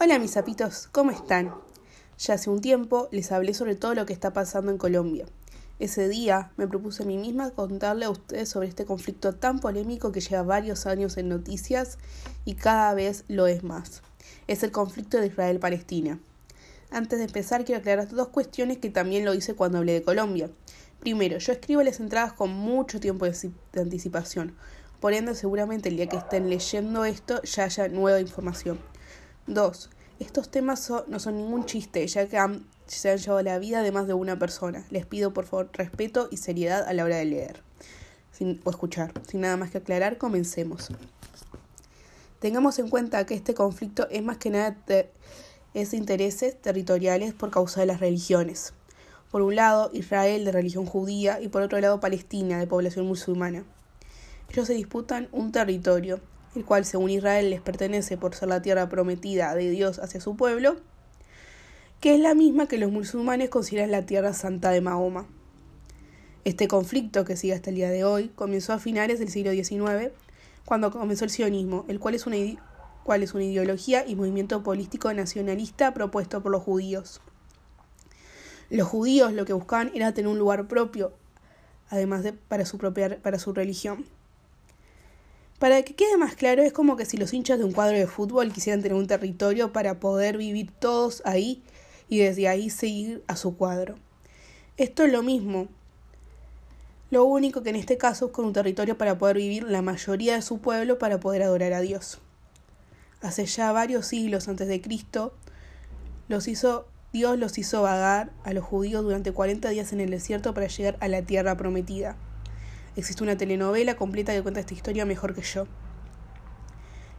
Hola mis sapitos, ¿cómo están? Ya hace un tiempo les hablé sobre todo lo que está pasando en Colombia. Ese día me propuse a mí misma contarle a ustedes sobre este conflicto tan polémico que lleva varios años en noticias y cada vez lo es más. Es el conflicto de Israel-Palestina. Antes de empezar quiero aclarar dos cuestiones que también lo hice cuando hablé de Colombia. Primero, yo escribo las entradas con mucho tiempo de anticipación, por seguramente el día que estén leyendo esto ya haya nueva información. Dos, estos temas no son ningún chiste, ya que se han llevado la vida de más de una persona. Les pido por favor respeto y seriedad a la hora de leer o escuchar. Sin nada más que aclarar, comencemos. Tengamos en cuenta que este conflicto es más que nada de, es intereses territoriales por causa de las religiones. Por un lado, Israel de religión judía y por otro lado, Palestina de población musulmana. Ellos se disputan un territorio, el cual según Israel les pertenece por ser la tierra prometida de Dios hacia su pueblo, que es la misma que los musulmanes consideran la tierra santa de Mahoma. Este conflicto, que sigue hasta el día de hoy, comenzó a finales del siglo XIX, cuando comenzó el sionismo, el cual es una, cual es una ideología y movimiento político nacionalista propuesto por los judíos. Los judíos lo que buscaban era tener un lugar propio, además de para su propia para su religión. Para que quede más claro, es como que si los hinchas de un cuadro de fútbol quisieran tener un territorio para poder vivir todos ahí y desde ahí seguir a su cuadro. Esto es lo mismo. Lo único que en este caso es con un territorio para poder vivir la mayoría de su pueblo para poder adorar a Dios. Hace ya varios siglos antes de Cristo, los hizo, Dios los hizo vagar a los judíos durante 40 días en el desierto para llegar a la tierra prometida. Existe una telenovela completa que cuenta esta historia mejor que yo.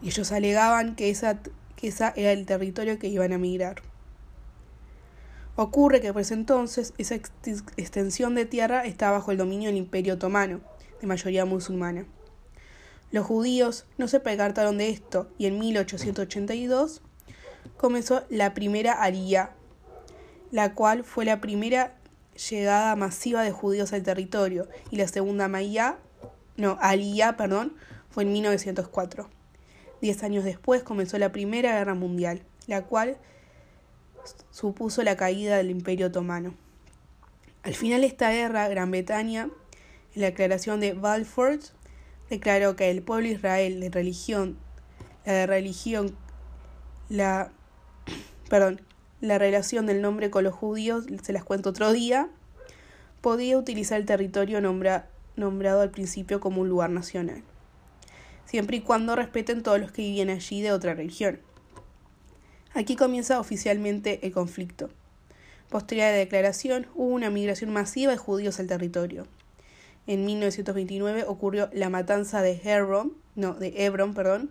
Y ellos alegaban que esa, que esa era el territorio que iban a migrar. Ocurre que por ese entonces esa extensión de tierra estaba bajo el dominio del Imperio Otomano, de mayoría musulmana. Los judíos no se percataron de esto y en 1882 comenzó la primera Aliyah, la cual fue la primera llegada masiva de judíos al territorio y la segunda Maya, no, Aliyah, perdón, fue en 1904. Diez años después comenzó la Primera Guerra Mundial, la cual supuso la caída del Imperio Otomano. Al final de esta guerra, Gran Bretaña, en la declaración de Balfour, declaró que el pueblo Israel de religión, la de religión, la, perdón, la relación del nombre con los judíos, se las cuento otro día, podía utilizar el territorio nombrado al principio como un lugar nacional, siempre y cuando respeten todos los que vivían allí de otra religión. Aquí comienza oficialmente el conflicto. Posterior a la declaración, hubo una migración masiva de judíos al territorio. En 1929 ocurrió la matanza de Hebron, no, de Hebron, perdón,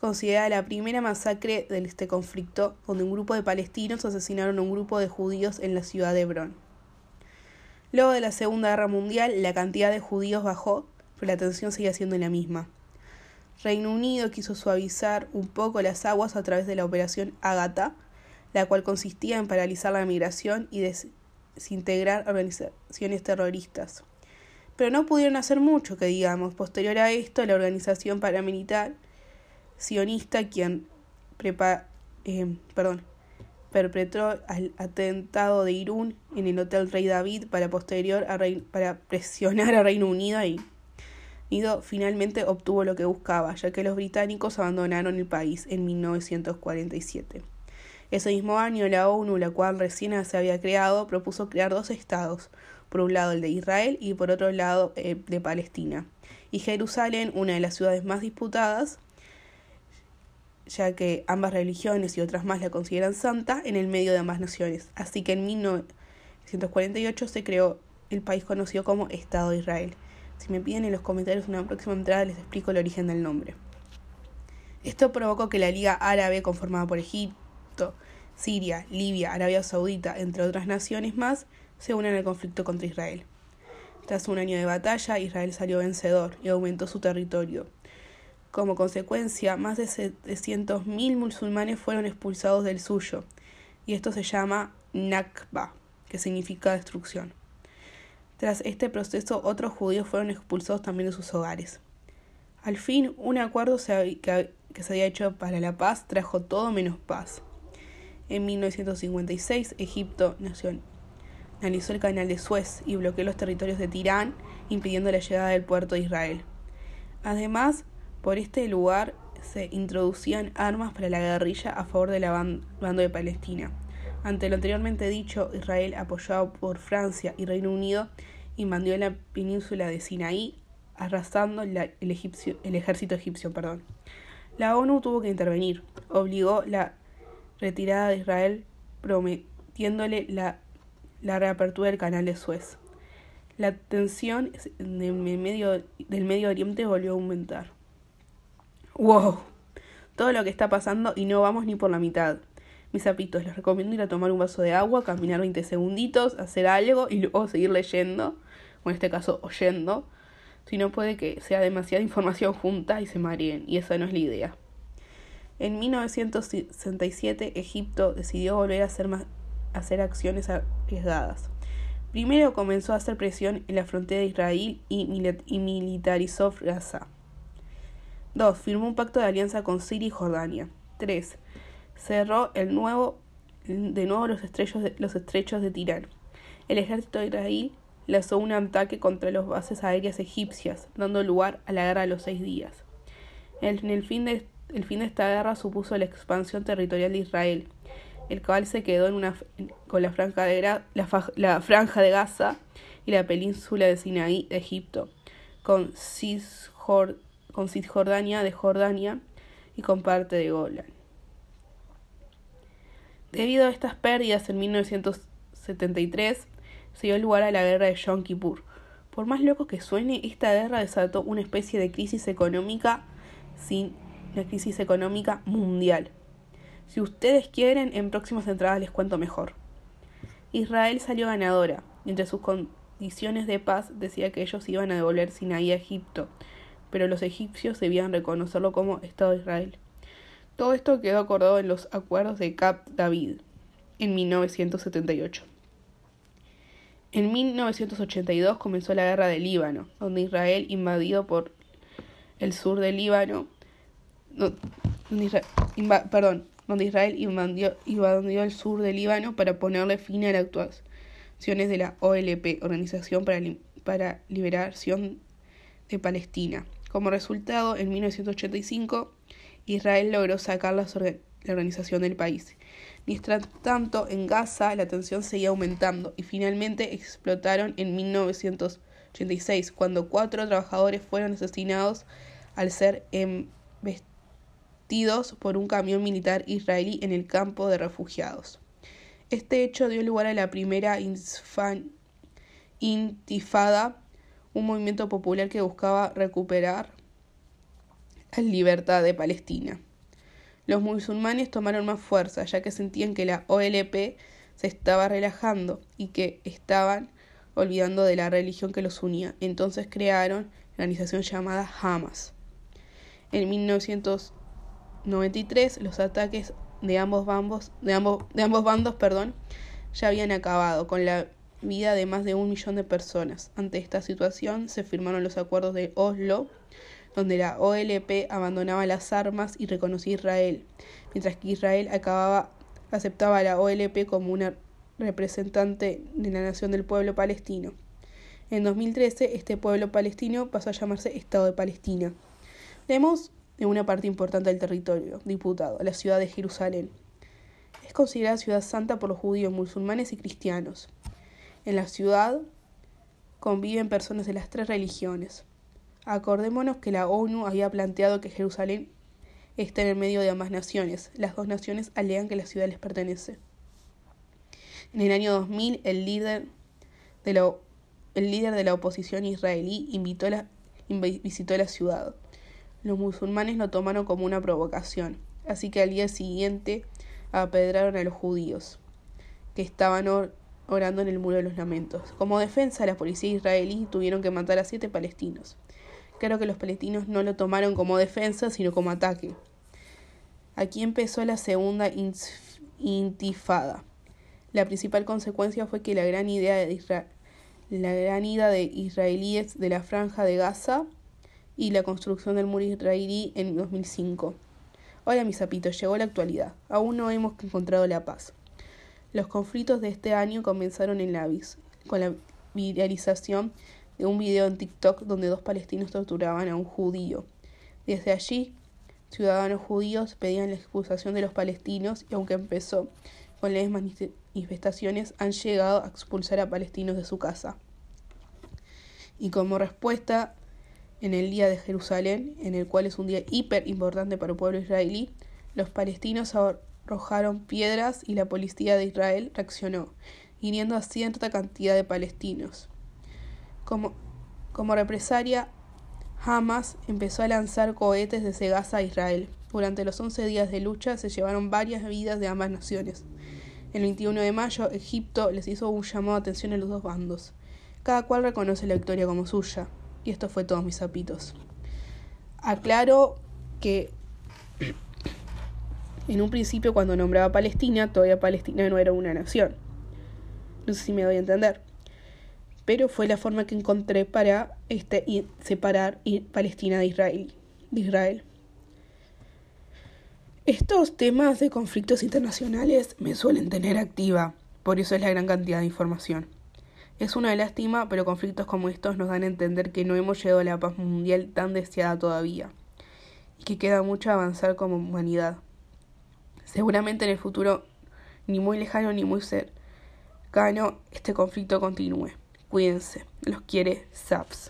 considerada la primera masacre de este conflicto, donde un grupo de palestinos asesinaron a un grupo de judíos en la ciudad de Hebrón. Luego de la Segunda Guerra Mundial, la cantidad de judíos bajó, pero la tensión seguía siendo la misma. Reino Unido quiso suavizar un poco las aguas a través de la Operación Agatha, la cual consistía en paralizar la migración y desintegrar organizaciones terroristas. Pero no pudieron hacer mucho, que digamos. Posterior a esto, la organización paramilitar sionista quien eh, perdón, perpetró el atentado de Irún en el Hotel Rey David para posterior a para presionar a Reino Unido y finalmente obtuvo lo que buscaba, ya que los británicos abandonaron el país en 1947. Ese mismo año la ONU, la cual recién se había creado, propuso crear dos estados, por un lado el de Israel y por otro lado el eh, de Palestina. Y Jerusalén, una de las ciudades más disputadas, ya que ambas religiones y otras más la consideran santa, en el medio de ambas naciones. Así que en 1948 se creó el país conocido como Estado de Israel. Si me piden en los comentarios una próxima entrada les explico el origen del nombre. Esto provocó que la Liga Árabe, conformada por Egipto, Siria, Libia, Arabia Saudita, entre otras naciones más, se unan al conflicto contra Israel. Tras un año de batalla, Israel salió vencedor y aumentó su territorio, como consecuencia, más de 700.000 musulmanes fueron expulsados del suyo, y esto se llama Nakba, que significa destrucción. Tras este proceso, otros judíos fueron expulsados también de sus hogares. Al fin, un acuerdo que se había hecho para la paz trajo todo menos paz. En 1956, Egipto nacionalizó el canal de Suez y bloqueó los territorios de Tirán, impidiendo la llegada del puerto de Israel. Además, por este lugar se introducían armas para la guerrilla a favor del bando de Palestina. Ante lo anteriormente dicho, Israel, apoyado por Francia y Reino Unido, invadió la península de Sinaí, arrasando el, el ejército egipcio. Perdón. La ONU tuvo que intervenir, obligó la retirada de Israel, prometiéndole la, la reapertura del canal de Suez. La tensión del medio, del Medio Oriente volvió a aumentar. ¡Wow! Todo lo que está pasando y no vamos ni por la mitad. Mis zapitos, les recomiendo ir a tomar un vaso de agua, caminar 20 segunditos, hacer algo y luego seguir leyendo, o en este caso oyendo. Si no puede que sea demasiada información junta y se mareen, y esa no es la idea. En 1967 Egipto decidió volver a hacer, hacer acciones arriesgadas. Primero comenzó a hacer presión en la frontera de Israel y, y militarizó Gaza. 2. Firmó un pacto de alianza con Siria y Jordania. 3. Cerró el nuevo, de nuevo los estrechos de, los estrechos de Tirán. El ejército de Israel lanzó un ataque contra las bases aéreas egipcias, dando lugar a la guerra de los seis días. El fin de, fin de esta guerra supuso la expansión territorial de Israel, el cual se quedó en una, con la franja, de, la, la franja de Gaza y la península de Sinaí de Egipto, con Cisjordania con Cisjordania de Jordania y con parte de Golan. Debido a estas pérdidas en 1973 se dio lugar a la guerra de Yom Kippur. Por más loco que suene, esta guerra desató una especie de crisis económica sin una crisis económica mundial. Si ustedes quieren, en próximas entradas les cuento mejor. Israel salió ganadora. Entre sus condiciones de paz decía que ellos iban a devolver Sinaí a Egipto, pero los egipcios debían reconocerlo como Estado de Israel. Todo esto quedó acordado en los acuerdos de Cap David en 1978. En 1982 comenzó la guerra del Líbano, donde Israel invadido por el sur del Líbano, perdón, donde Israel invadió, invadió, el sur del Líbano para ponerle fin a las actuaciones de la OLP, Organización para, para Liberación de Palestina. Como resultado, en 1985, Israel logró sacar la, organización del país. Mientras tanto, en Gaza la tensión seguía aumentando y finalmente explotaron en 1986, cuando cuatro trabajadores fueron asesinados al ser embestidos por un camión militar israelí en el campo de refugiados. Este hecho dio lugar a la primera intifada un movimiento popular que buscaba recuperar la libertad de Palestina. Los musulmanes tomaron más fuerza, ya que sentían que la OLP se estaba relajando y que estaban olvidando de la religión que los unía. Entonces crearon la organización llamada Hamas. En 1993 los ataques de ambos, bandos, de ambos, de ambos bandos perdón, ya habían acabado con la vida de más de un millón de personas. Ante esta situación se firmaron los acuerdos de Oslo, donde la OLP abandonaba las armas y reconocía a Israel, mientras que Israel acababa, aceptaba a la OLP como una representante de la nación del pueblo palestino. En 2013, este pueblo palestino pasó a llamarse Estado de Palestina. Vemos de una parte importante del territorio diputado, la ciudad de Jerusalén. Es considerada ciudad santa por los judíos, musulmanes y cristianos. En la ciudad conviven personas de las tres religiones. Acordémonos que la ONU había planteado que Jerusalén está en el medio de ambas naciones. Las dos naciones alegan que la ciudad les pertenece. En el año 2000, el líder de la, el líder de la oposición israelí invitó la, visitó la ciudad. Los musulmanes lo tomaron como una provocación, así que al día siguiente apedraron a los judíos, que estaban orando en el muro de los lamentos. Como defensa, la policía israelí tuvieron que matar a siete palestinos. Creo que los palestinos no lo tomaron como defensa, sino como ataque. Aquí empezó la segunda intifada. La principal consecuencia fue que la gran idea de la gran ida de israelíes de la franja de Gaza y la construcción del muro israelí en 2005 Hola mis zapitos, llegó la actualidad. Aún no hemos encontrado la paz. Los conflictos de este año comenzaron en Lavis, con la viralización de un video en TikTok donde dos palestinos torturaban a un judío. Desde allí, ciudadanos judíos pedían la expulsación de los palestinos y aunque empezó con las manifestaciones, han llegado a expulsar a palestinos de su casa. Y como respuesta, en el Día de Jerusalén, en el cual es un día hiper importante para el pueblo israelí, los palestinos arrojaron piedras y la policía de Israel reaccionó, hiriendo a cierta cantidad de palestinos. Como, como represalia, Hamas empezó a lanzar cohetes desde Gaza a Israel. Durante los 11 días de lucha se llevaron varias vidas de ambas naciones. El 21 de mayo, Egipto les hizo un llamado de atención a los dos bandos. Cada cual reconoce la victoria como suya. Y esto fue todos mis zapitos. Aclaro que en un principio cuando nombraba Palestina, todavía Palestina no era una nación. No sé si me doy a entender. Pero fue la forma que encontré para este, separar Palestina de Israel. De Israel. Estos temas de conflictos internacionales me suelen tener activa, por eso es la gran cantidad de información. Es una lástima, pero conflictos como estos nos dan a entender que no hemos llegado a la paz mundial tan deseada todavía, y que queda mucho avanzar como humanidad. Seguramente en el futuro, ni muy lejano ni muy cercano, este conflicto continúe. Cuídense, los quiere SAPS.